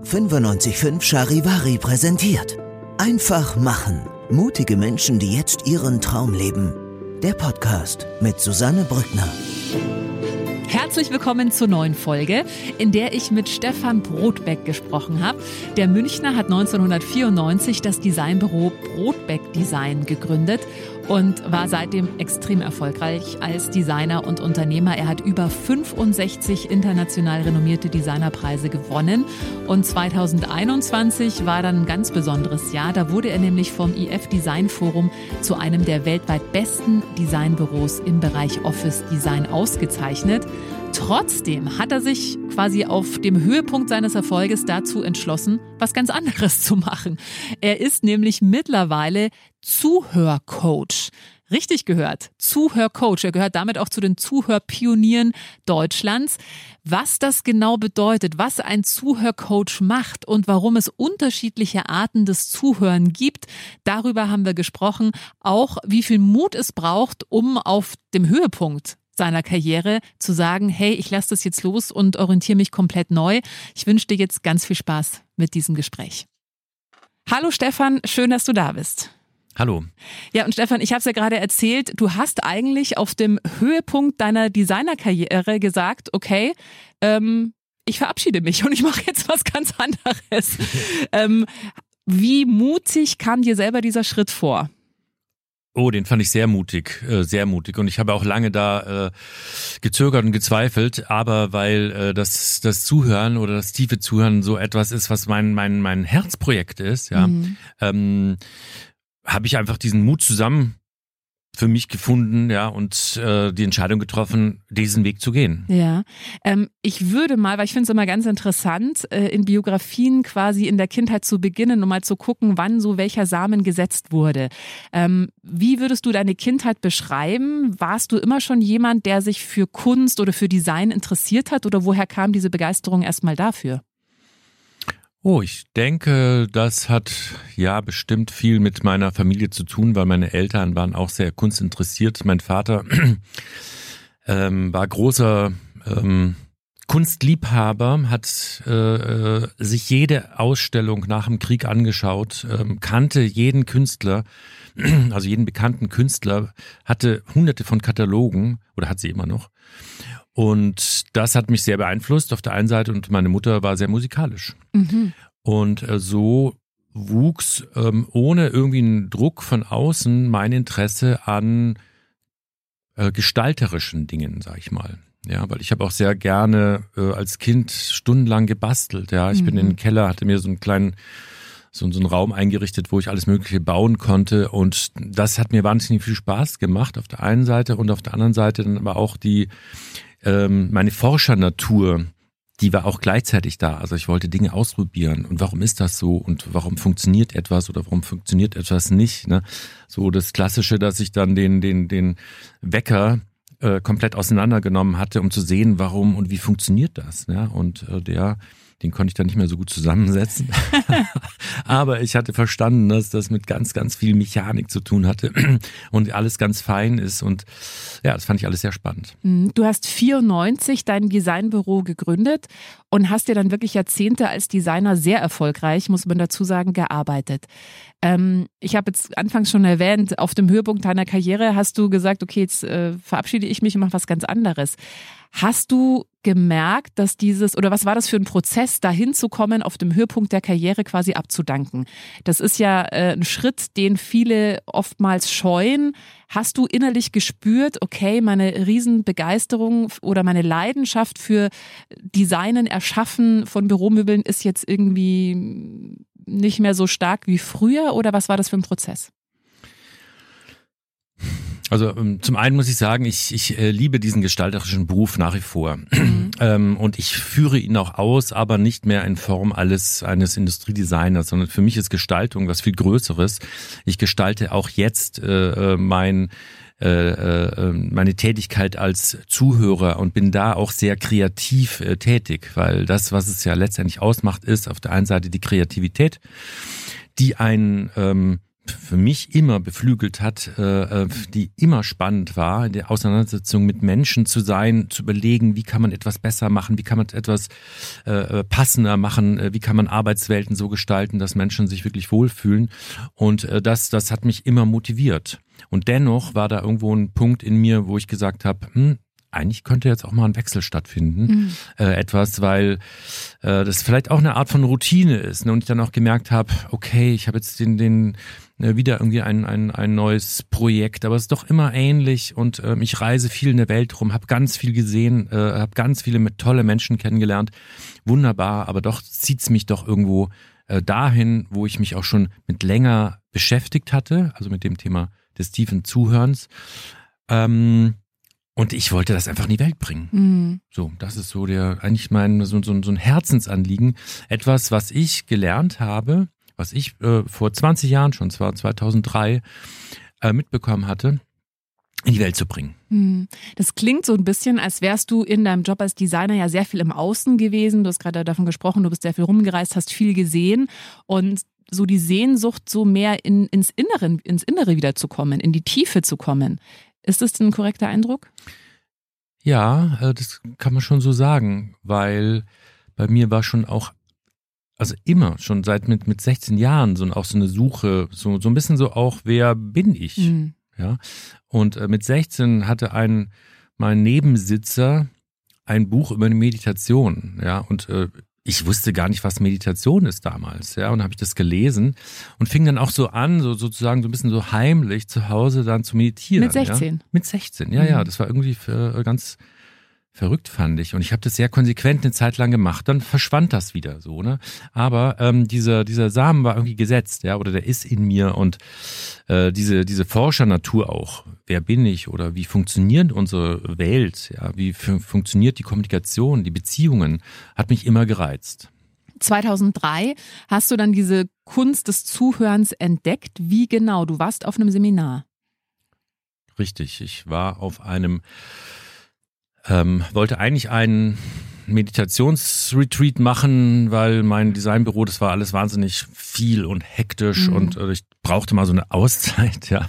955 Charivari präsentiert. Einfach machen. Mutige Menschen, die jetzt ihren Traum leben. Der Podcast mit Susanne Brückner. Herzlich willkommen zur neuen Folge, in der ich mit Stefan Brotbeck gesprochen habe. Der Münchner hat 1994 das Designbüro Brotbeck Design gegründet und war seitdem extrem erfolgreich als Designer und Unternehmer. Er hat über 65 international renommierte Designerpreise gewonnen und 2021 war dann ein ganz besonderes Jahr. Da wurde er nämlich vom IF Design Forum zu einem der weltweit besten Designbüros im Bereich Office Design ausgezeichnet. Trotzdem hat er sich quasi auf dem Höhepunkt seines Erfolges dazu entschlossen, was ganz anderes zu machen. Er ist nämlich mittlerweile Zuhörcoach. Richtig gehört, Zuhörcoach. Er gehört damit auch zu den Zuhörpionieren Deutschlands. Was das genau bedeutet, was ein Zuhörcoach macht und warum es unterschiedliche Arten des Zuhören gibt, darüber haben wir gesprochen. Auch wie viel Mut es braucht, um auf dem Höhepunkt seiner Karriere zu sagen, hey, ich lasse das jetzt los und orientiere mich komplett neu. Ich wünsche dir jetzt ganz viel Spaß mit diesem Gespräch. Hallo Stefan, schön, dass du da bist. Hallo. Ja, und Stefan, ich habe es ja gerade erzählt, du hast eigentlich auf dem Höhepunkt deiner Designerkarriere gesagt, okay, ähm, ich verabschiede mich und ich mache jetzt was ganz anderes. ähm, wie mutig kam dir selber dieser Schritt vor? Oh, den fand ich sehr mutig, äh, sehr mutig. Und ich habe auch lange da äh, gezögert und gezweifelt, aber weil äh, das, das Zuhören oder das tiefe Zuhören so etwas ist, was mein, mein, mein Herzprojekt ist, ja, mhm. ähm, habe ich einfach diesen Mut zusammen für mich gefunden, ja, und äh, die Entscheidung getroffen, diesen Weg zu gehen. Ja, ähm, ich würde mal, weil ich finde es immer ganz interessant, äh, in Biografien quasi in der Kindheit zu beginnen, um mal zu gucken, wann so welcher Samen gesetzt wurde. Ähm, wie würdest du deine Kindheit beschreiben? Warst du immer schon jemand, der sich für Kunst oder für Design interessiert hat, oder woher kam diese Begeisterung erstmal dafür? Oh, ich denke, das hat ja bestimmt viel mit meiner Familie zu tun, weil meine Eltern waren auch sehr kunstinteressiert. Mein Vater ähm, war großer ähm, Kunstliebhaber, hat äh, sich jede Ausstellung nach dem Krieg angeschaut, ähm, kannte jeden Künstler, also jeden bekannten Künstler, hatte hunderte von Katalogen oder hat sie immer noch. Und das hat mich sehr beeinflusst auf der einen Seite und meine Mutter war sehr musikalisch. Mhm. Und äh, so wuchs ähm, ohne irgendwie einen Druck von außen mein Interesse an äh, gestalterischen Dingen, sag ich mal. Ja, weil ich habe auch sehr gerne äh, als Kind stundenlang gebastelt. Ja, ich mhm. bin in den Keller, hatte mir so einen kleinen so, so einen Raum eingerichtet, wo ich alles Mögliche bauen konnte. Und das hat mir wahnsinnig viel Spaß gemacht auf der einen Seite und auf der anderen Seite dann aber auch die ähm, meine Forschernatur, die war auch gleichzeitig da. Also ich wollte Dinge ausprobieren. Und warum ist das so? Und warum funktioniert etwas oder warum funktioniert etwas nicht? Ne? So das Klassische, dass ich dann den, den, den Wecker äh, komplett auseinandergenommen hatte, um zu sehen, warum und wie funktioniert das. Ne? Und äh, der den konnte ich dann nicht mehr so gut zusammensetzen. Aber ich hatte verstanden, dass das mit ganz, ganz viel Mechanik zu tun hatte und alles ganz fein ist. Und ja, das fand ich alles sehr spannend. Mhm. Du hast 94 dein Designbüro gegründet und hast dir dann wirklich Jahrzehnte als Designer sehr erfolgreich, muss man dazu sagen, gearbeitet. Ähm, ich habe jetzt anfangs schon erwähnt, auf dem Höhepunkt deiner Karriere hast du gesagt, okay, jetzt äh, verabschiede ich mich und mache was ganz anderes. Hast du gemerkt, dass dieses, oder was war das für ein Prozess, dahin zu kommen, auf dem Höhepunkt der Karriere quasi abzudanken? Das ist ja äh, ein Schritt, den viele oftmals scheuen. Hast du innerlich gespürt, okay, meine Riesenbegeisterung oder meine Leidenschaft für Designen, Erschaffen von Büromöbeln ist jetzt irgendwie nicht mehr so stark wie früher oder was war das für ein Prozess? Also ähm, zum einen muss ich sagen, ich, ich äh, liebe diesen gestalterischen Beruf nach wie vor. Mhm. Ähm, und ich führe ihn auch aus, aber nicht mehr in Form alles eines Industriedesigners, sondern für mich ist Gestaltung was viel Größeres. Ich gestalte auch jetzt äh, äh mein äh, äh, meine Tätigkeit als Zuhörer und bin da auch sehr kreativ äh, tätig, weil das, was es ja letztendlich ausmacht, ist auf der einen Seite die Kreativität, die einen ähm, für mich immer beflügelt hat, äh, äh, die immer spannend war, in der Auseinandersetzung mit Menschen zu sein, zu überlegen, wie kann man etwas besser machen, wie kann man etwas äh, passender machen, wie kann man Arbeitswelten so gestalten, dass Menschen sich wirklich wohlfühlen. Und das, das hat mich immer motiviert. Und dennoch war da irgendwo ein Punkt in mir, wo ich gesagt habe, hm, eigentlich könnte jetzt auch mal ein Wechsel stattfinden. Mhm. Äh, etwas, weil äh, das vielleicht auch eine Art von Routine ist. Ne? Und ich dann auch gemerkt habe, okay, ich habe jetzt den, den äh, wieder irgendwie ein, ein, ein neues Projekt, aber es ist doch immer ähnlich und äh, ich reise viel in der Welt rum, habe ganz viel gesehen, äh, habe ganz viele mit tolle Menschen kennengelernt. Wunderbar, aber doch zieht's mich doch irgendwo äh, dahin, wo ich mich auch schon mit länger beschäftigt hatte, also mit dem Thema des tiefen Zuhörens. Ähm, und ich wollte das einfach in die Welt bringen. Mhm. So, das ist so der, eigentlich mein, so, so, so ein Herzensanliegen. Etwas, was ich gelernt habe, was ich äh, vor 20 Jahren schon, zwar 2003, äh, mitbekommen hatte, in die Welt zu bringen. Mhm. Das klingt so ein bisschen, als wärst du in deinem Job als Designer ja sehr viel im Außen gewesen. Du hast gerade davon gesprochen, du bist sehr viel rumgereist, hast viel gesehen und so die Sehnsucht, so mehr in, ins, Innere, ins Innere wiederzukommen, in die Tiefe zu kommen. Ist das ein korrekter Eindruck? Ja, äh, das kann man schon so sagen, weil bei mir war schon auch, also immer, schon seit mit, mit 16 Jahren, so auch so eine Suche, so, so ein bisschen so auch, wer bin ich? Mhm. Ja. Und äh, mit 16 hatte ein, mein Nebensitzer ein Buch über eine Meditation, ja, und äh, ich wusste gar nicht, was Meditation ist damals, ja, und habe ich das gelesen und fing dann auch so an, so sozusagen so ein bisschen so heimlich zu Hause dann zu meditieren. Mit 16? Ja? Mit 16, ja, mhm. ja, das war irgendwie für, ganz verrückt fand ich und ich habe das sehr konsequent eine Zeit lang gemacht, dann verschwand das wieder so, ne? Aber ähm, dieser dieser Samen war irgendwie gesetzt, ja, oder der ist in mir und äh, diese diese Forschernatur auch. Wer bin ich oder wie funktioniert unsere Welt? Ja, wie funktioniert die Kommunikation, die Beziehungen? Hat mich immer gereizt. 2003 hast du dann diese Kunst des Zuhörens entdeckt. Wie genau? Du warst auf einem Seminar. Richtig, ich war auf einem ähm, wollte eigentlich einen Meditationsretreat machen, weil mein Designbüro, das war alles wahnsinnig viel und hektisch mhm. und äh, ich brauchte mal so eine Auszeit, ja.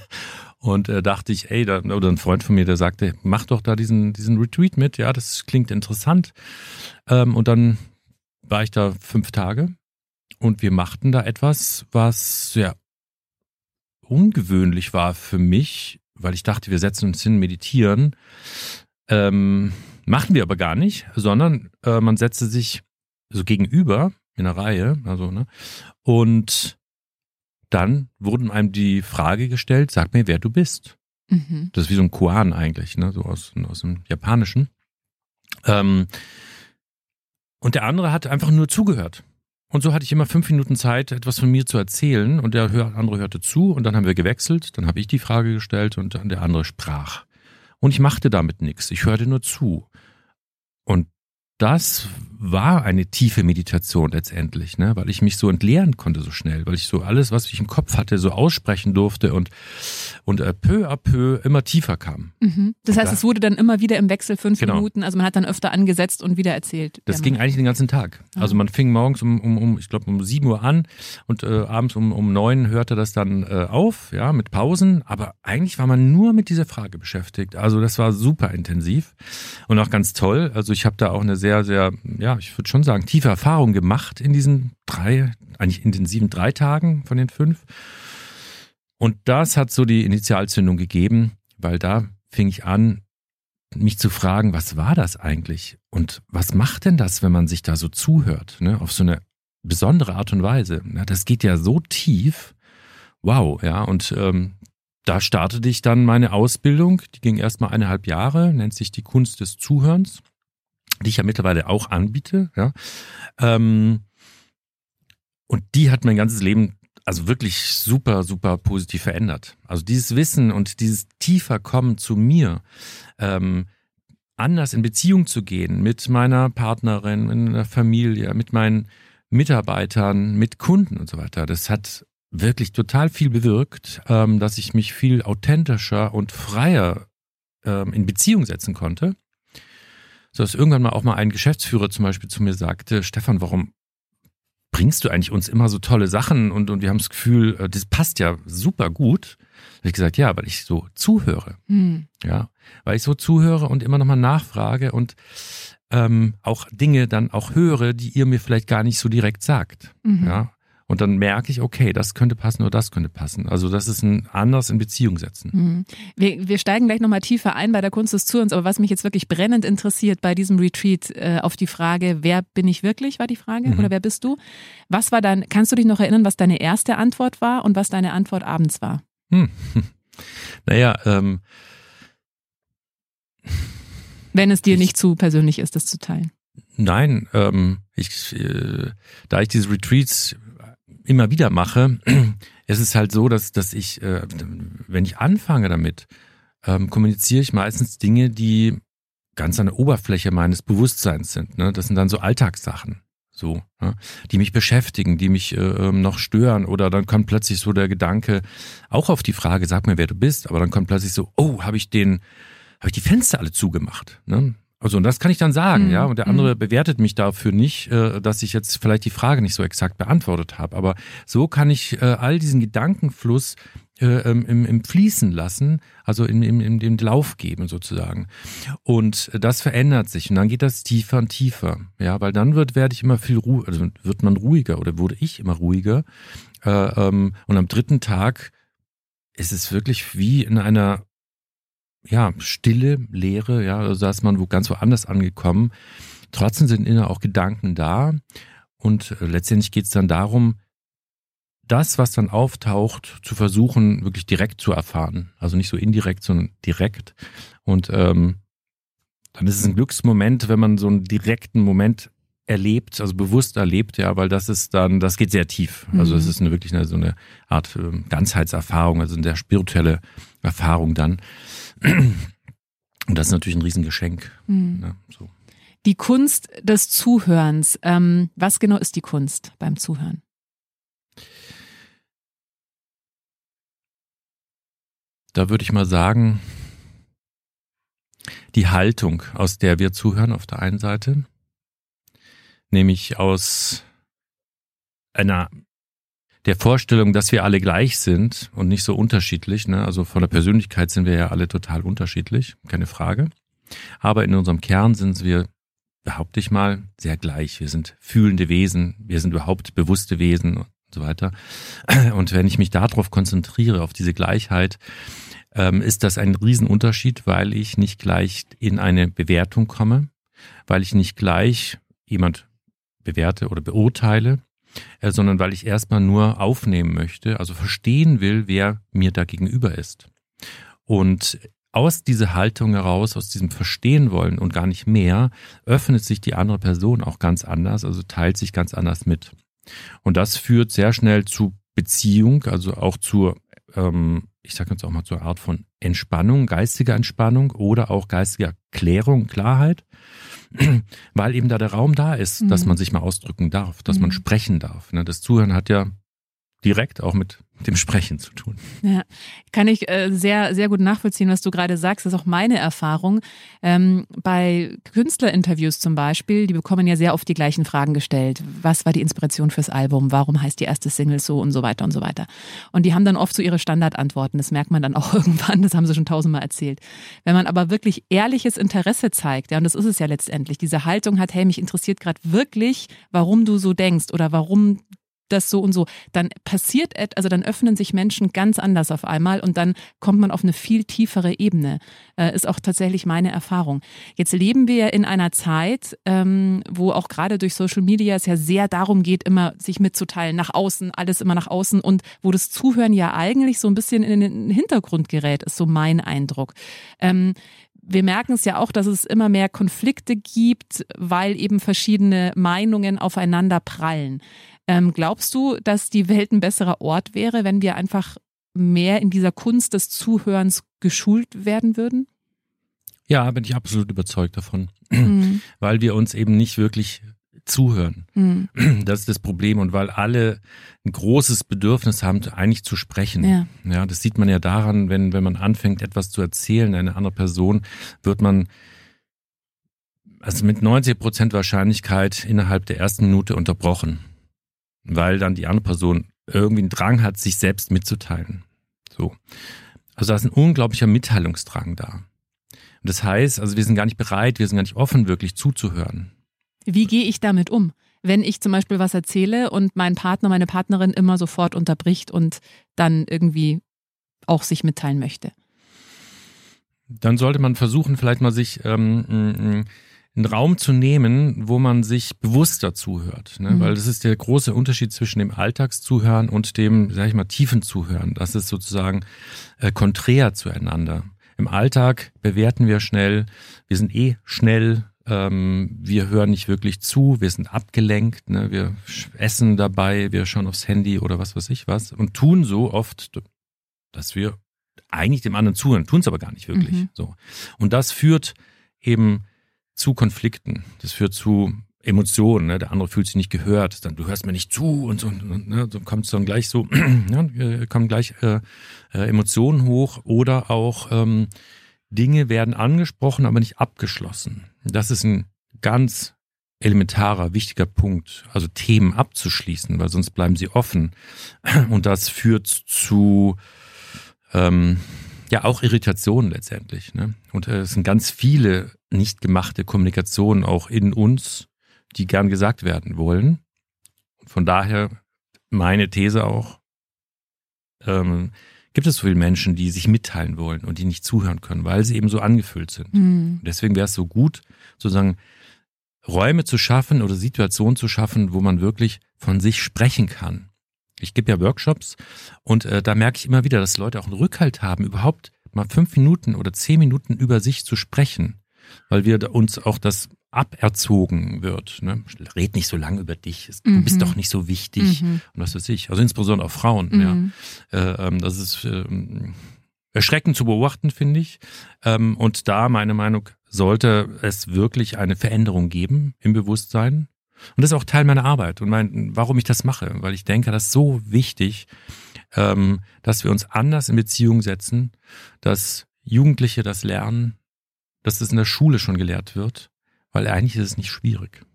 Und äh, dachte ich, ey, da, oder ein Freund von mir, der sagte, mach doch da diesen, diesen Retreat mit, ja, das klingt interessant. Ähm, und dann war ich da fünf Tage und wir machten da etwas, was sehr ungewöhnlich war für mich, weil ich dachte, wir setzen uns hin, meditieren. Ähm, machen wir aber gar nicht, sondern äh, man setzte sich so gegenüber in einer Reihe, also, ne? Und dann wurden einem die Frage gestellt, sag mir, wer du bist. Mhm. Das ist wie so ein Koan eigentlich, ne? So aus, aus dem Japanischen. Ähm, und der andere hat einfach nur zugehört. Und so hatte ich immer fünf Minuten Zeit, etwas von mir zu erzählen. Und der andere hörte zu und dann haben wir gewechselt. Dann habe ich die Frage gestellt und dann der andere sprach. Und ich machte damit nichts. Ich hörte nur zu. Und das war eine tiefe Meditation letztendlich, ne? weil ich mich so entleeren konnte so schnell, weil ich so alles, was ich im Kopf hatte, so aussprechen durfte und, und äh, peu à peu immer tiefer kam. Mhm. Das heißt, da, es wurde dann immer wieder im Wechsel fünf genau. Minuten, also man hat dann öfter angesetzt und wieder erzählt. Das ging eigentlich den ganzen Tag. Ah. Also man fing morgens um, um, um ich glaube, um sieben Uhr an und äh, abends um, um neun hörte das dann äh, auf, ja, mit Pausen, aber eigentlich war man nur mit dieser Frage beschäftigt. Also das war super intensiv und auch ganz toll. Also ich habe da auch eine sehr, sehr, ja, ich würde schon sagen, tiefe Erfahrung gemacht in diesen drei, eigentlich intensiven drei Tagen von den fünf. Und das hat so die Initialzündung gegeben, weil da fing ich an, mich zu fragen, was war das eigentlich? Und was macht denn das, wenn man sich da so zuhört, ne? auf so eine besondere Art und Weise? Na, das geht ja so tief. Wow, ja. Und ähm, da startete ich dann meine Ausbildung. Die ging erstmal eineinhalb Jahre, nennt sich die Kunst des Zuhörens die ich ja mittlerweile auch anbiete. Ja. Ähm, und die hat mein ganzes Leben also wirklich super, super positiv verändert. Also dieses Wissen und dieses tiefer Kommen zu mir, ähm, anders in Beziehung zu gehen mit meiner Partnerin, in der Familie, mit meinen Mitarbeitern, mit Kunden und so weiter. Das hat wirklich total viel bewirkt, ähm, dass ich mich viel authentischer und freier ähm, in Beziehung setzen konnte. So dass irgendwann mal auch mal ein Geschäftsführer zum Beispiel zu mir sagte, Stefan, warum bringst du eigentlich uns immer so tolle Sachen und, und wir haben das Gefühl, äh, das passt ja super gut. Da habe ich gesagt, ja, weil ich so zuhöre. Hm. Ja, weil ich so zuhöre und immer nochmal nachfrage und ähm, auch Dinge dann auch höre, die ihr mir vielleicht gar nicht so direkt sagt. Mhm. Ja. Und dann merke ich, okay, das könnte passen oder das könnte passen. Also das ist ein anders in Beziehung setzen. Mhm. Wir, wir steigen gleich nochmal tiefer ein bei der Kunst des Zuhörens, aber was mich jetzt wirklich brennend interessiert bei diesem Retreat äh, auf die Frage, wer bin ich wirklich, war die Frage, mhm. oder wer bist du? Was war dann, kannst du dich noch erinnern, was deine erste Antwort war und was deine Antwort abends war? Hm. Naja, ähm. Wenn es dir ich, nicht zu persönlich ist, das zu teilen. Nein, ähm, ich, äh, da ich diese Retreats immer wieder mache, ist es halt so, dass, dass ich, äh, wenn ich anfange damit, ähm, kommuniziere ich meistens Dinge, die ganz an der Oberfläche meines Bewusstseins sind. Ne? Das sind dann so Alltagssachen, so, ne? die mich beschäftigen, die mich äh, ähm, noch stören. Oder dann kommt plötzlich so der Gedanke, auch auf die Frage, sag mir, wer du bist, aber dann kommt plötzlich so, oh, habe ich den, habe ich die Fenster alle zugemacht? Ne? Also und das kann ich dann sagen, mhm. ja. Und der andere mhm. bewertet mich dafür nicht, äh, dass ich jetzt vielleicht die Frage nicht so exakt beantwortet habe. Aber so kann ich äh, all diesen Gedankenfluss äh, ähm, im, im Fließen lassen, also in, in, in den Lauf geben sozusagen. Und das verändert sich und dann geht das tiefer und tiefer, ja, weil dann wird werde ich immer viel ruhiger, also wird man ruhiger oder wurde ich immer ruhiger. Äh, ähm, und am dritten Tag ist es wirklich wie in einer ja, Stille, Leere, ja, also da ist man wo ganz woanders angekommen. Trotzdem sind innen auch Gedanken da und äh, letztendlich geht es dann darum, das, was dann auftaucht, zu versuchen, wirklich direkt zu erfahren. Also nicht so indirekt, sondern direkt. Und ähm, dann ist es ein Glücksmoment, wenn man so einen direkten Moment erlebt, also bewusst erlebt, ja, weil das ist dann, das geht sehr tief. Also es mhm. ist eine, wirklich eine, so eine Art äh, Ganzheitserfahrung, also eine sehr spirituelle Erfahrung dann. Und das ist natürlich ein Riesengeschenk. Mhm. Ne, so. Die Kunst des Zuhörens. Ähm, was genau ist die Kunst beim Zuhören? Da würde ich mal sagen, die Haltung, aus der wir zuhören auf der einen Seite, nämlich aus einer der Vorstellung, dass wir alle gleich sind und nicht so unterschiedlich. Ne? Also von der Persönlichkeit sind wir ja alle total unterschiedlich, keine Frage. Aber in unserem Kern sind wir, behaupte ich mal, sehr gleich. Wir sind fühlende Wesen, wir sind überhaupt bewusste Wesen und so weiter. Und wenn ich mich darauf konzentriere, auf diese Gleichheit, ähm, ist das ein Riesenunterschied, weil ich nicht gleich in eine Bewertung komme, weil ich nicht gleich jemand bewerte oder beurteile, äh, sondern weil ich erstmal nur aufnehmen möchte, also verstehen will, wer mir da gegenüber ist. Und aus dieser Haltung heraus, aus diesem Verstehen wollen und gar nicht mehr, öffnet sich die andere Person auch ganz anders, also teilt sich ganz anders mit. Und das führt sehr schnell zu Beziehung, also auch zur, ähm, ich sage jetzt auch mal zur Art von Entspannung, geistiger Entspannung oder auch geistiger Klärung, Klarheit. weil eben da der Raum da ist, mhm. dass man sich mal ausdrücken darf, dass mhm. man sprechen darf. Ne? Das Zuhören hat ja direkt auch mit dem Sprechen zu tun. Ja, kann ich äh, sehr, sehr gut nachvollziehen, was du gerade sagst. Das ist auch meine Erfahrung. Ähm, bei Künstlerinterviews zum Beispiel, die bekommen ja sehr oft die gleichen Fragen gestellt. Was war die Inspiration fürs Album? Warum heißt die erste Single so und so weiter und so weiter? Und die haben dann oft so ihre Standardantworten. Das merkt man dann auch irgendwann. Das haben sie schon tausendmal erzählt. Wenn man aber wirklich ehrliches Interesse zeigt, ja, und das ist es ja letztendlich, diese Haltung hat, hey, mich interessiert gerade wirklich, warum du so denkst oder warum das so und so, dann passiert etwas, also dann öffnen sich Menschen ganz anders auf einmal und dann kommt man auf eine viel tiefere Ebene. Äh, ist auch tatsächlich meine Erfahrung. Jetzt leben wir in einer Zeit, ähm, wo auch gerade durch Social Media es ja sehr darum geht, immer sich mitzuteilen, nach außen, alles immer nach außen und wo das Zuhören ja eigentlich so ein bisschen in den Hintergrund gerät, ist so mein Eindruck. Ähm, wir merken es ja auch, dass es immer mehr Konflikte gibt, weil eben verschiedene Meinungen aufeinander prallen. Ähm, glaubst du, dass die Welt ein besserer Ort wäre, wenn wir einfach mehr in dieser Kunst des Zuhörens geschult werden würden? Ja, bin ich absolut überzeugt davon, mhm. weil wir uns eben nicht wirklich zuhören. Mhm. Das ist das Problem und weil alle ein großes Bedürfnis haben, eigentlich zu sprechen. Ja. ja, das sieht man ja daran, wenn, wenn man anfängt, etwas zu erzählen, eine andere Person, wird man also mit 90 Prozent Wahrscheinlichkeit innerhalb der ersten Minute unterbrochen, weil dann die andere Person irgendwie einen Drang hat, sich selbst mitzuteilen. So. Also da ist ein unglaublicher Mitteilungsdrang da. Und das heißt, also wir sind gar nicht bereit, wir sind gar nicht offen, wirklich zuzuhören. Wie gehe ich damit um? Wenn ich zum Beispiel was erzähle und mein Partner, meine Partnerin immer sofort unterbricht und dann irgendwie auch sich mitteilen möchte. Dann sollte man versuchen, vielleicht mal sich ähm, einen Raum zu nehmen, wo man sich bewusster zuhört. Ne? Mhm. Weil das ist der große Unterschied zwischen dem Alltagszuhören und dem, sag ich mal, tiefen Zuhören. Das ist sozusagen äh, konträr zueinander. Im Alltag bewerten wir schnell, wir sind eh schnell, ähm, wir hören nicht wirklich zu, wir sind abgelenkt, ne? wir essen dabei, wir schauen aufs Handy oder was weiß ich was und tun so oft, dass wir eigentlich dem anderen zuhören, tun es aber gar nicht wirklich. Mhm. So. Und das führt eben zu Konflikten. Das führt zu Emotionen. Ne? Der andere fühlt sich nicht gehört. Dann du hörst mir nicht zu und so. Und, ne? so kommt dann gleich so, ja, kommen gleich äh, äh, Emotionen hoch oder auch ähm, Dinge werden angesprochen, aber nicht abgeschlossen. Das ist ein ganz elementarer, wichtiger Punkt, also Themen abzuschließen, weil sonst bleiben sie offen. Und das führt zu ähm, ja auch Irritationen letztendlich. Ne? Und äh, es sind ganz viele nicht gemachte Kommunikationen auch in uns, die gern gesagt werden wollen. Von daher meine These auch, ähm, gibt es so viele Menschen, die sich mitteilen wollen und die nicht zuhören können, weil sie eben so angefüllt sind. Mhm. Deswegen wäre es so gut, sozusagen Räume zu schaffen oder Situationen zu schaffen, wo man wirklich von sich sprechen kann. Ich gebe ja Workshops und äh, da merke ich immer wieder, dass Leute auch einen Rückhalt haben, überhaupt mal fünf Minuten oder zehn Minuten über sich zu sprechen, weil wir uns auch das aberzogen wird. Ne? Red nicht so lange über dich, du mhm. bist doch nicht so wichtig mhm. und was weiß ich. Also insbesondere auch Frauen. Mhm. Ja. Äh, ähm, das ist äh, erschreckend zu beobachten, finde ich. Ähm, und da, meine Meinung, sollte es wirklich eine Veränderung geben im Bewusstsein. Und das ist auch Teil meiner Arbeit und mein, warum ich das mache, weil ich denke, das ist so wichtig, ähm, dass wir uns anders in Beziehung setzen, dass Jugendliche das lernen, dass es in der Schule schon gelehrt wird, weil eigentlich ist es nicht schwierig.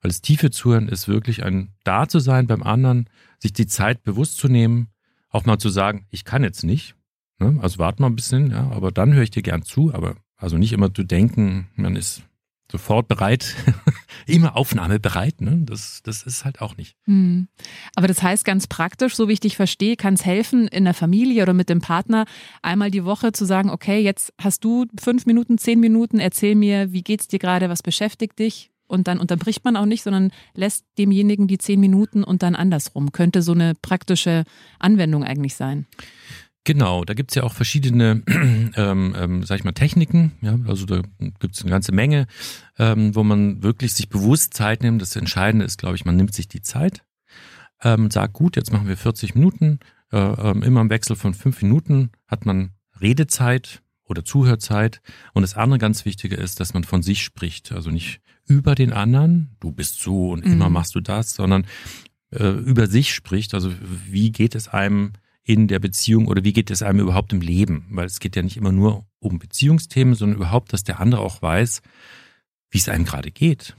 Weil das tiefe Zuhören ist wirklich ein Da zu sein beim anderen, sich die Zeit bewusst zu nehmen, auch mal zu sagen, ich kann jetzt nicht, ne? also warte mal ein bisschen, ja, aber dann höre ich dir gern zu, aber also nicht immer zu denken, man ist sofort bereit, immer aufnahmebereit. Ne? Das, das ist halt auch nicht. Hm. Aber das heißt ganz praktisch, so wie ich dich verstehe, kann es helfen, in der Familie oder mit dem Partner einmal die Woche zu sagen, okay, jetzt hast du fünf Minuten, zehn Minuten, erzähl mir, wie geht's dir gerade, was beschäftigt dich? Und dann unterbricht man auch nicht, sondern lässt demjenigen die zehn Minuten und dann andersrum. Könnte so eine praktische Anwendung eigentlich sein. Genau, da gibt's ja auch verschiedene, ähm, ähm, sag ich mal, Techniken. Ja, also da gibt's eine ganze Menge, ähm, wo man wirklich sich bewusst Zeit nimmt. Das Entscheidende ist, glaube ich, man nimmt sich die Zeit, ähm, sagt, gut, jetzt machen wir 40 Minuten. Äh, ähm, immer im Wechsel von fünf Minuten hat man Redezeit oder Zuhörzeit. Und das andere ganz Wichtige ist, dass man von sich spricht. Also nicht über den anderen, du bist so und mhm. immer machst du das, sondern äh, über sich spricht. Also wie geht es einem in der Beziehung oder wie geht es einem überhaupt im Leben? Weil es geht ja nicht immer nur um Beziehungsthemen, sondern überhaupt, dass der andere auch weiß, wie es einem gerade geht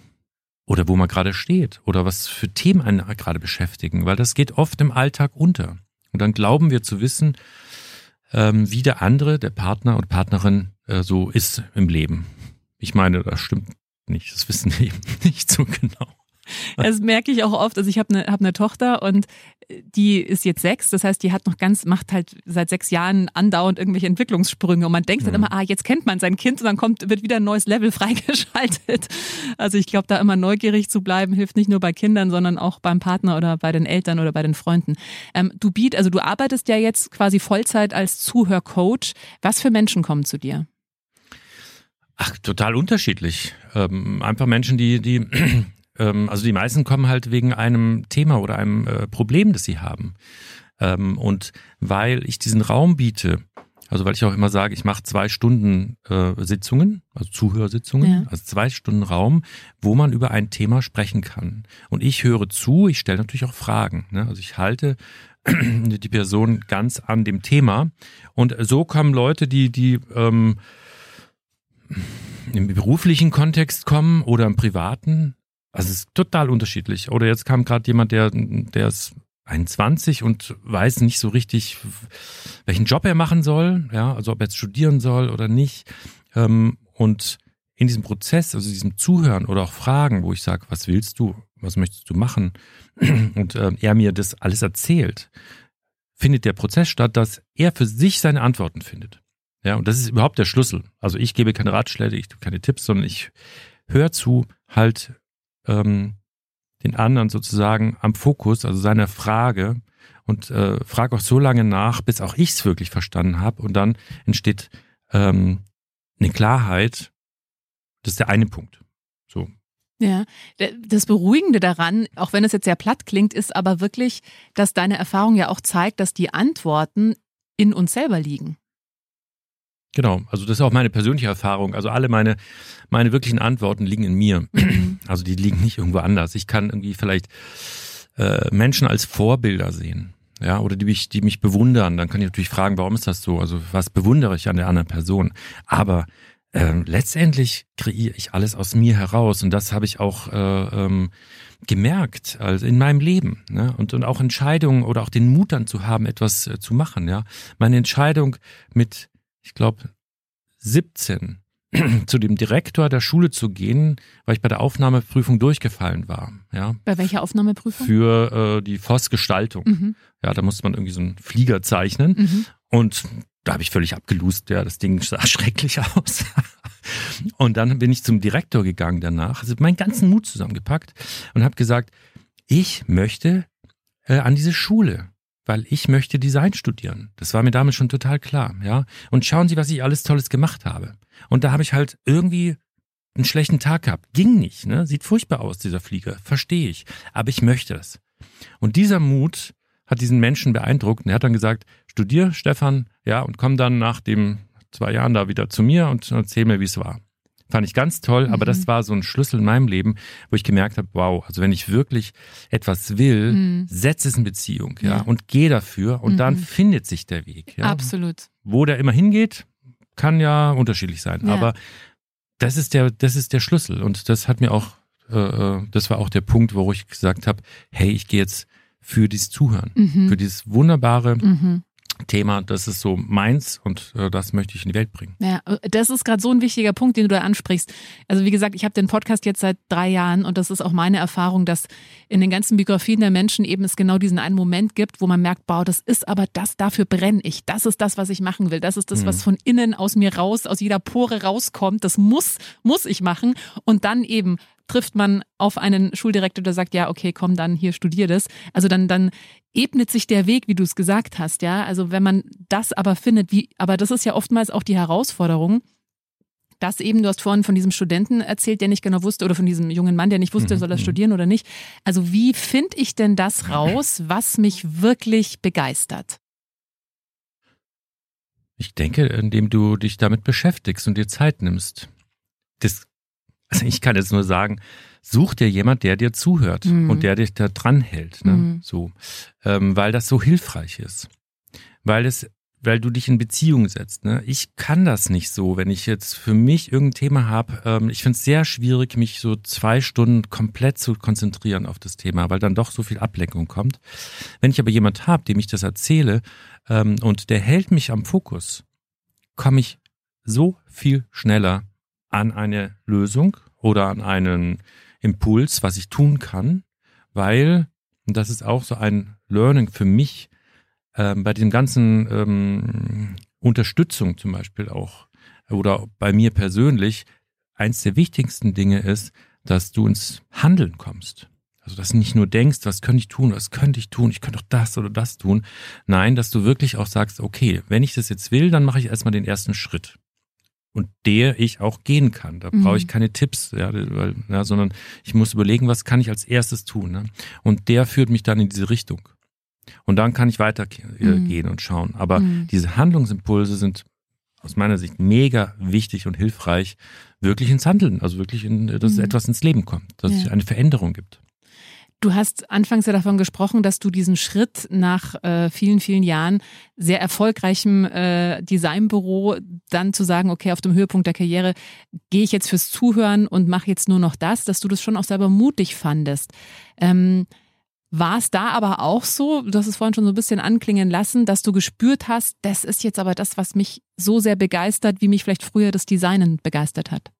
oder wo man gerade steht oder was für Themen einen gerade beschäftigen, weil das geht oft im Alltag unter. Und dann glauben wir zu wissen, ähm, wie der andere, der Partner oder Partnerin äh, so ist im Leben. Ich meine, das stimmt nicht, das wissen wir eben nicht so genau. Das merke ich auch oft. Also ich habe eine hab ne Tochter und die ist jetzt sechs. Das heißt, die hat noch ganz, macht halt seit sechs Jahren andauernd irgendwelche Entwicklungssprünge. Und man denkt mhm. dann immer, ah, jetzt kennt man sein Kind und dann kommt, wird wieder ein neues Level freigeschaltet. Also ich glaube, da immer neugierig zu bleiben, hilft nicht nur bei Kindern, sondern auch beim Partner oder bei den Eltern oder bei den Freunden. Ähm, du biet, also du arbeitest ja jetzt quasi Vollzeit als Zuhörcoach. Was für Menschen kommen zu dir? Ach, total unterschiedlich. Ähm, einfach Menschen, die, die ähm, also die meisten kommen halt wegen einem Thema oder einem äh, Problem, das sie haben. Ähm, und weil ich diesen Raum biete, Also weil ich auch immer sage, ich mache zwei Stunden äh, Sitzungen, also Zuhörsitzungen, Ja. also zwei Stunden Raum, wo man über ein Thema sprechen kann. Und ich höre zu, ich stelle natürlich auch Fragen. Ne? Also ich halte die Person ganz an dem Thema. Und so kommen Leute, die, die ähm, im beruflichen Kontext kommen oder im privaten. Also es ist total unterschiedlich. Oder jetzt kam gerade jemand, der, der ist 21 und weiß nicht so richtig, welchen Job er machen soll, ja, also ob er jetzt studieren soll oder nicht. Ähm, und in diesem Prozess, also diesem Zuhören oder auch Fragen, wo ich sage, was willst du, was möchtest du machen, und ähm, er mir das alles erzählt, findet der Prozess statt, dass er für sich seine Antworten findet. Ja, und das ist überhaupt der Schlüssel. Also ich gebe keine Ratschläge, ich tue keine Tipps, sondern ich höre zu, halt ähm, den anderen sozusagen am Fokus, also seiner Frage und äh, frage auch so lange nach, bis auch ich es wirklich verstanden habe und dann entsteht ähm, eine Klarheit. Das ist der eine Punkt. So. Ja, das Beruhigende daran, auch wenn es jetzt sehr platt klingt, ist aber wirklich, dass deine Erfahrung ja auch zeigt, dass die Antworten in uns selber liegen. Genau, also das ist auch meine persönliche Erfahrung. Also alle meine, meine wirklichen Antworten liegen in mir. Also die liegen nicht irgendwo anders. Ich kann irgendwie vielleicht äh, Menschen als Vorbilder sehen. Ja, oder die mich, die mich bewundern. Dann kann ich natürlich fragen, warum ist das so? Also was bewundere ich an der anderen Person? Aber ähm, letztendlich kreiere ich alles aus mir heraus und das habe ich auch äh, ähm, gemerkt, also in meinem Leben. Ne? Und, und auch Entscheidungen oder auch den Mut dann zu haben, etwas äh, zu machen. Ja, meine Entscheidung mit, ich glaube, 17 zu dem Direktor der Schule zu gehen, weil ich bei der Aufnahmeprüfung durchgefallen war. Ja, Bei welcher Aufnahmeprüfung? für äh, die Voss-Gestaltung. Mhm. Ja, da musste man irgendwie so einen Flieger zeichnen. Mhm. Und da habe ich völlig abgelust, ja, das Ding sah schrecklich aus. Und dann bin ich zum Direktor gegangen danach, also meinen ganzen Mut zusammengepackt und habe gesagt, ich möchte äh, an diese Schule, weil ich möchte Design studieren. Das war mir damals schon total klar, ja. Und schauen Sie, was ich alles Tolles gemacht habe. Und da habe ich halt irgendwie einen schlechten Tag gehabt. Ging nicht, ne? Sieht furchtbar aus, dieser Flieger. Verstehe ich. Aber ich möchte das. Und dieser Mut hat diesen Menschen beeindruckt und er hat dann gesagt, studier, Stefan, ja, und komm dann nach dem zwei Jahren da wieder zu mir und erzähl mir, wie es war. Fand ich ganz toll, aber Mhm. das war so ein Schlüssel in meinem Leben, wo ich gemerkt habe, wow, also wenn ich wirklich etwas will, Mhm. setz es in Beziehung, ja, Ja. und geh dafür und dann Mhm. findet sich der Weg, ja. Absolut. Wo der immer hingeht, kann ja unterschiedlich sein, Ja. aber das ist der, das ist der Schlüssel und das hat mir auch, äh, äh, das war auch der Punkt, wo ich gesagt habe, hey, ich gehe jetzt für dieses Zuhören, Mhm. für dieses wunderbare Mhm. Thema, das ist so meins und äh, das möchte ich in die Welt bringen. Ja, das ist gerade so ein wichtiger Punkt, den du da ansprichst. Also wie gesagt, ich habe den Podcast jetzt seit drei Jahren und das ist auch meine Erfahrung, dass in den ganzen Biografien der Menschen eben es genau diesen einen Moment gibt, wo man merkt, wow, das ist aber das, dafür brenne ich. Das ist das, was ich machen will. Das ist das, was von innen aus mir raus, aus jeder Pore rauskommt. Das muss, muss ich machen. Und dann eben trifft man auf einen Schuldirektor, der sagt, ja, okay, komm dann hier, studier das. Also dann, dann ebnet sich der Weg, wie du es gesagt hast, ja. Also wenn man das aber findet, wie, aber das ist ja oftmals auch die Herausforderung, dass eben, du hast vorhin von diesem Studenten erzählt, der nicht genau wusste, oder von diesem jungen Mann, der nicht wusste, Mhm, soll er mhm. studieren oder nicht. Also wie finde ich denn das raus, was mich wirklich begeistert? Ich denke, indem du dich damit beschäftigst und dir Zeit nimmst. Das, also ich kann jetzt nur sagen, such dir jemand, der dir zuhört Mhm. und der dich da dran hält. Ne? Mhm. So, ähm, weil das so hilfreich ist. Weil es, weil du dich in Beziehung setzt. Ne? Ich kann das nicht so, wenn ich jetzt für mich irgendein Thema habe. Ähm, ich finde es sehr schwierig, mich so zwei Stunden komplett zu konzentrieren auf das Thema, weil dann doch so viel Ablenkung kommt. Wenn ich aber jemand habe, dem ich das erzähle ähm, und der hält mich am Fokus, komme ich so viel schneller an eine Lösung oder an einen Impuls, was ich tun kann, weil, und das ist auch so ein Learning für mich, ähm, bei dem ganzen ähm, Unterstützung zum Beispiel auch, oder bei mir persönlich, eins der wichtigsten Dinge ist, dass du ins Handeln kommst. Also, dass du nicht nur denkst, was könnte ich tun, was könnte ich tun, ich könnte doch das oder das tun. Nein, dass du wirklich auch sagst, okay, wenn ich das jetzt will, dann mache ich erstmal den ersten Schritt. Und der ich auch gehen kann. Da Mhm. brauche ich keine Tipps, ja, weil, ja, sondern ich muss überlegen, was kann ich als erstes tun. Ne? Und der führt mich dann in diese Richtung. Und dann kann ich weitergehen mhm. und schauen. Aber mhm. diese Handlungsimpulse sind aus meiner Sicht mega wichtig und hilfreich, wirklich ins Handeln, also wirklich, in, dass mhm. etwas ins Leben kommt, dass ja. es eine Veränderung gibt. Du hast anfangs ja davon gesprochen, dass du diesen Schritt nach äh, vielen, vielen Jahren sehr erfolgreichem äh, Designbüro dann zu sagen, okay, auf dem Höhepunkt der Karriere gehe ich jetzt fürs Zuhören und mache jetzt nur noch das, dass du das schon auch selber mutig fandest. Ähm, war es da aber auch so, du hast es vorhin schon so ein bisschen anklingen lassen, dass du gespürt hast, das ist jetzt aber das, was mich so sehr begeistert, wie mich vielleicht früher das Designen begeistert hat?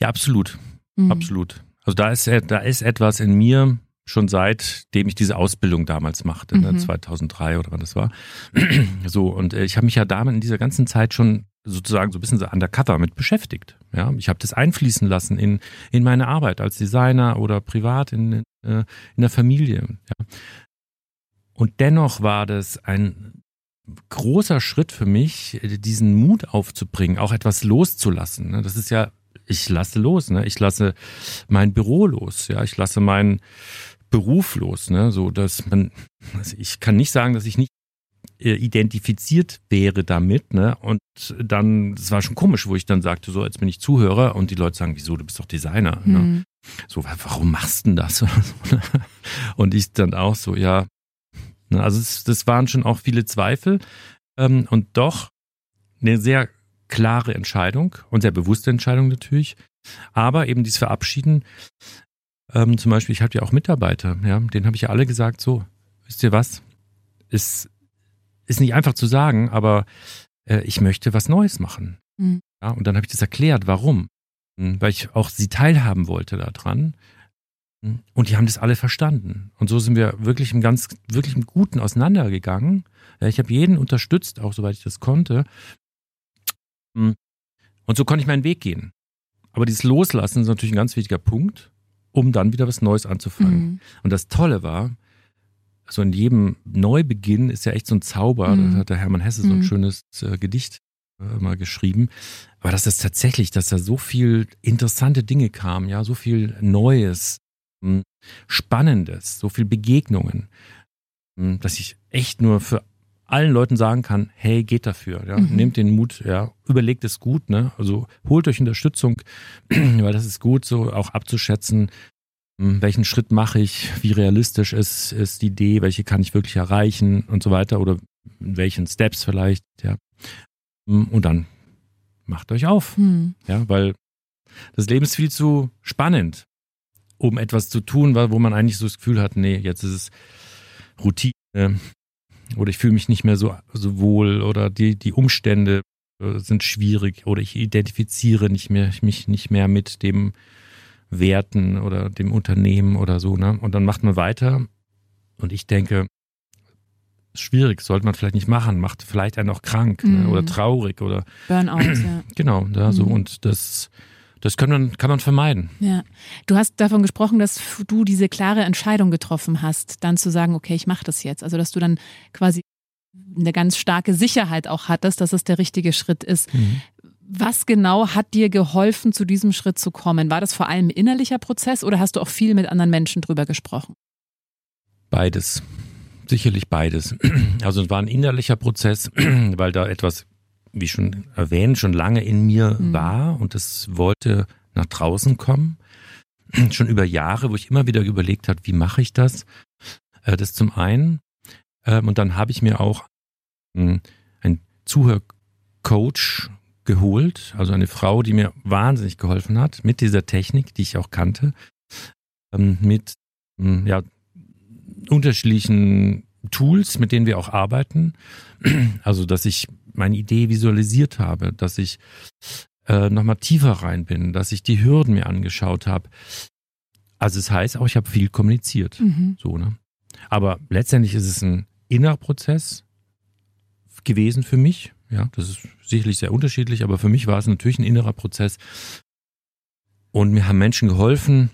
Ja, absolut. Mhm. Absolut. Also da ist, da ist etwas in mir, schon seitdem ich diese Ausbildung damals machte, ne, mhm. 2003 oder wann das war. so, und äh, ich habe mich ja damit in dieser ganzen Zeit schon sozusagen so ein bisschen so undercover mit beschäftigt. Ja, ich habe das einfließen lassen in, in meine Arbeit als Designer oder privat in, äh, in der Familie. Ja. Und dennoch war das ein großer Schritt für mich, diesen Mut aufzubringen, auch etwas loszulassen. Ne. Das ist ja ich lasse los, ne? Ich lasse mein Büro los, ja, ich lasse meinen Beruf los, ne? So dass man, also ich kann nicht sagen, dass ich nicht äh, identifiziert wäre damit, ne? Und dann, das war schon komisch, wo ich dann sagte, so, jetzt bin ich Zuhörer und die Leute sagen, wieso, du bist doch Designer, ne? mhm. ne? So, warum machst du denn das? Ne? und ich dann auch so, ja, ne? also das waren schon auch viele Zweifel ähm, und doch eine sehr klare Entscheidung und sehr bewusste Entscheidung natürlich. Aber eben dieses Verabschieden, ähm, zum Beispiel, ich hatte ja auch Mitarbeiter, ja, denen habe ich ja alle gesagt, so, wisst ihr was, ist, ist nicht einfach zu sagen, aber äh, ich möchte was Neues machen. Mhm. Ja, und dann habe ich das erklärt, warum. Hm, weil ich auch sie teilhaben wollte daran. Hm, und die haben das alle verstanden. Und so sind wir wirklich im ganz, wirklich im Guten auseinandergegangen. Ich habe jeden unterstützt, auch soweit ich das konnte. Und so konnte ich meinen Weg gehen. Aber dieses Loslassen ist natürlich ein ganz wichtiger Punkt, um dann wieder was Neues anzufangen. Mhm. Und das Tolle war, so in jedem Neubeginn ist ja echt so ein Zauber. Mhm. Da hat der Hermann Hesse so ein mhm. schönes äh, Gedicht äh, mal geschrieben. Aber das ist tatsächlich, dass da so viel interessante Dinge kamen, ja, so viel Neues, mh, hm, Spannendes, so viel Begegnungen, mh, hm, dass ich echt nur für allen Leuten sagen kann, hey, geht dafür, ja, mhm. nehmt den Mut, ja, überlegt es gut, ne, also holt euch Unterstützung, weil das ist gut, so auch abzuschätzen, hm, welchen Schritt mache ich, wie realistisch ist, ist die Idee, welche kann ich wirklich erreichen und so weiter oder in welchen Steps vielleicht, ja, hm, und dann macht euch auf, mhm. ja, weil das Leben ist viel zu spannend, um etwas zu tun, wo man eigentlich so das Gefühl hat, nee, jetzt ist es Routine, oder ich fühle mich nicht mehr so, so wohl oder die, die Umstände äh, sind schwierig oder ich identifiziere nicht mehr, mich nicht mehr mit dem Werten oder dem Unternehmen oder so, ne? Und dann macht man weiter und ich denke, schwierig, sollte man vielleicht nicht machen, macht vielleicht einen auch krank ne? Mhm. oder traurig oder Burnout, ja. Genau, da so mhm. und das das kann man, kann man vermeiden. Ja. Du hast davon gesprochen, dass du diese klare Entscheidung getroffen hast, dann zu sagen, okay, ich mache das jetzt. Also, dass du dann quasi eine ganz starke Sicherheit auch hattest, dass es der richtige Schritt ist. Mhm. Was genau hat dir geholfen, zu diesem Schritt zu kommen? War das vor allem ein innerlicher Prozess oder hast du auch viel mit anderen Menschen drüber gesprochen? Beides. Sicherlich beides. Also es war ein innerlicher Prozess, weil da etwas wie schon erwähnt, schon lange in mir mhm. war und es wollte nach draußen kommen. Schon über Jahre, wo ich immer wieder überlegt habe, wie mache ich das? Äh, das zum einen. Ähm, und dann habe ich mir auch einen Zuhörcoach geholt, also eine Frau, die mir wahnsinnig geholfen hat mit dieser Technik, die ich auch kannte, ähm, mit hm, ja, unterschiedlichen Tools, mit denen wir auch arbeiten. Also, dass ich meine Idee visualisiert habe, dass ich äh, nochmal tiefer rein bin, dass ich die Hürden mir angeschaut habe. Also es heißt auch, ich habe viel kommuniziert. Mhm. So, ne? Aber letztendlich ist es ein innerer Prozess gewesen für mich. Ja, das ist sicherlich sehr unterschiedlich, aber für mich war es natürlich ein innerer Prozess. Und mir haben Menschen geholfen,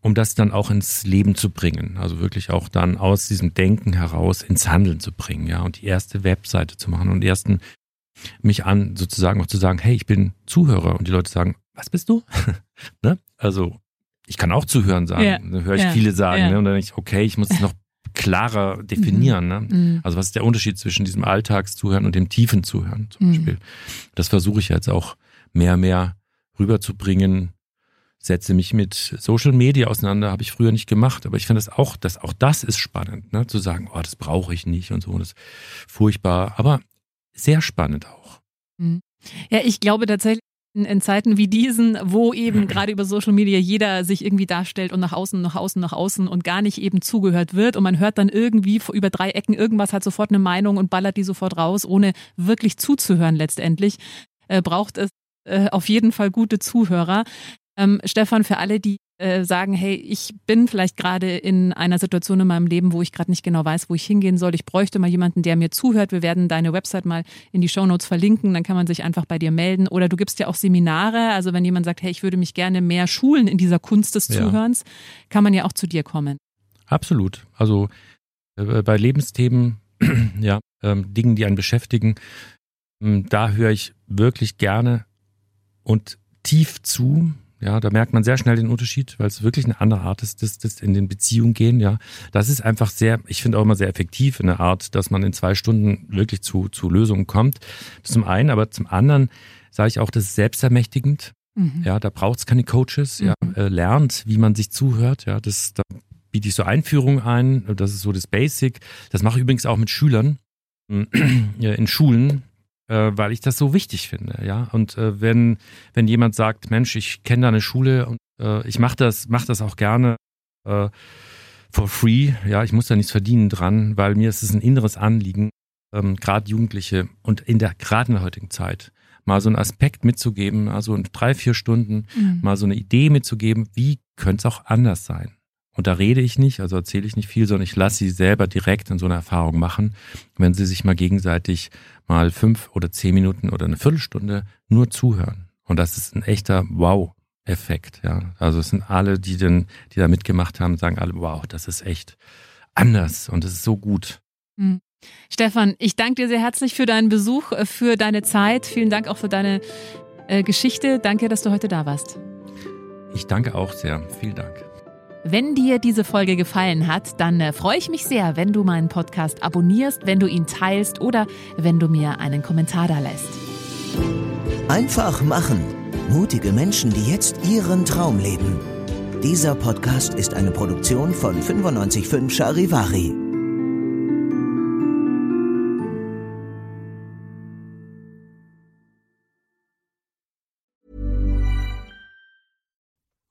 um das dann auch ins Leben zu bringen. Also wirklich auch dann aus diesem Denken heraus ins Handeln zu bringen, ja, und die erste Webseite zu machen und die ersten mich an, sozusagen auch zu sagen, hey, ich bin Zuhörer. Und die Leute sagen, was bist du? ne? Also ich kann auch zuhören sagen. Ja. Dann höre ich ja. viele sagen. Ja. Ne? Und dann denke ich, okay, ich muss es noch klarer definieren. Ne? Mhm. Also was ist der Unterschied zwischen diesem Alltagszuhören und dem tiefen Zuhören zum mhm. Beispiel? Das versuche ich jetzt auch mehr, mehr rüberzubringen. Setze mich mit Social Media auseinander, habe ich früher nicht gemacht, aber ich finde das auch, das, auch das ist spannend, ne? zu sagen, oh, das brauche ich nicht und so, das ist furchtbar, aber sehr spannend auch. Mhm. Ja, ich glaube tatsächlich, in Zeiten wie diesen, wo eben gerade über Social Media jeder sich irgendwie darstellt und nach außen, nach außen, nach außen und gar nicht eben zugehört wird und man hört dann irgendwie über drei Ecken irgendwas, hat sofort eine Meinung und ballert die sofort raus, ohne wirklich zuzuhören letztendlich, äh, braucht es äh, auf jeden Fall gute Zuhörer. Ähm, Stefan, für alle, die äh, sagen, hey, ich bin vielleicht gerade in einer Situation in meinem Leben, wo ich gerade nicht genau weiß, wo ich hingehen soll. Ich bräuchte mal jemanden, der mir zuhört. Wir werden deine Website mal in die Shownotes verlinken, dann kann man sich einfach bei dir melden. Oder du gibst ja auch Seminare. Also wenn jemand sagt, hey, ich würde mich gerne mehr schulen in dieser Kunst des Zuhörens, ja. kann man ja auch zu dir kommen. Absolut. Also äh, bei Lebensthemen, ja, ähm, Dingen, die einen beschäftigen, ähm, da höre ich wirklich gerne und tief zu. Ja, da merkt man sehr schnell den Unterschied, weil es wirklich eine andere Art ist, das, das in den Beziehungen gehen. Ja, das ist einfach sehr, ich finde auch immer sehr effektiv in der Art, dass man in zwei Stunden wirklich zu, zu Lösungen kommt. Zum einen, aber zum anderen sage ich auch, das ist selbstermächtigend. Mhm. Ja, da braucht es keine Coaches. Ja, mhm. äh, lernt, wie man sich zuhört. Ja, das, da biete ich so Einführungen ein. Das ist so das Basic. Das mache ich übrigens auch mit Schülern in Schulen äh, weil ich das so wichtig finde, ja. Und äh, wenn wenn jemand sagt, Mensch, ich kenne da eine Schule und äh, ich mache das mach das auch gerne äh, for free, ja, ich muss da nichts verdienen dran, weil mir ist es ein inneres Anliegen, ähm, gerade Jugendliche und in der gerade in der heutigen Zeit mal so einen Aspekt mitzugeben, also in drei vier Stunden mhm. mal so eine Idee mitzugeben, wie könnte es auch anders sein? Und da rede ich nicht, also erzähle ich nicht viel, sondern ich lasse sie selber direkt in so eine Erfahrung machen, wenn sie sich mal gegenseitig mal fünf oder zehn Minuten oder eine Viertelstunde nur zuhören. Und das ist ein echter Wow-Effekt. Ja, also es sind alle, die denn, die da mitgemacht haben, sagen alle, wow, das ist echt anders und es ist so gut. Mhm. Stefan, ich danke dir sehr herzlich für deinen Besuch, äh, für deine Zeit. Vielen Dank auch für deine äh, Geschichte. Danke, dass du heute da warst. Ich danke auch sehr. Vielen Dank. Wenn dir diese Folge gefallen hat, dann äh, freue ich mich sehr, wenn du meinen Podcast abonnierst, wenn du ihn teilst oder wenn du mir einen Kommentar da lässt. Einfach machen. Mutige Menschen, die jetzt ihren Traum leben. Dieser Podcast ist eine Produktion von 955 Charivari.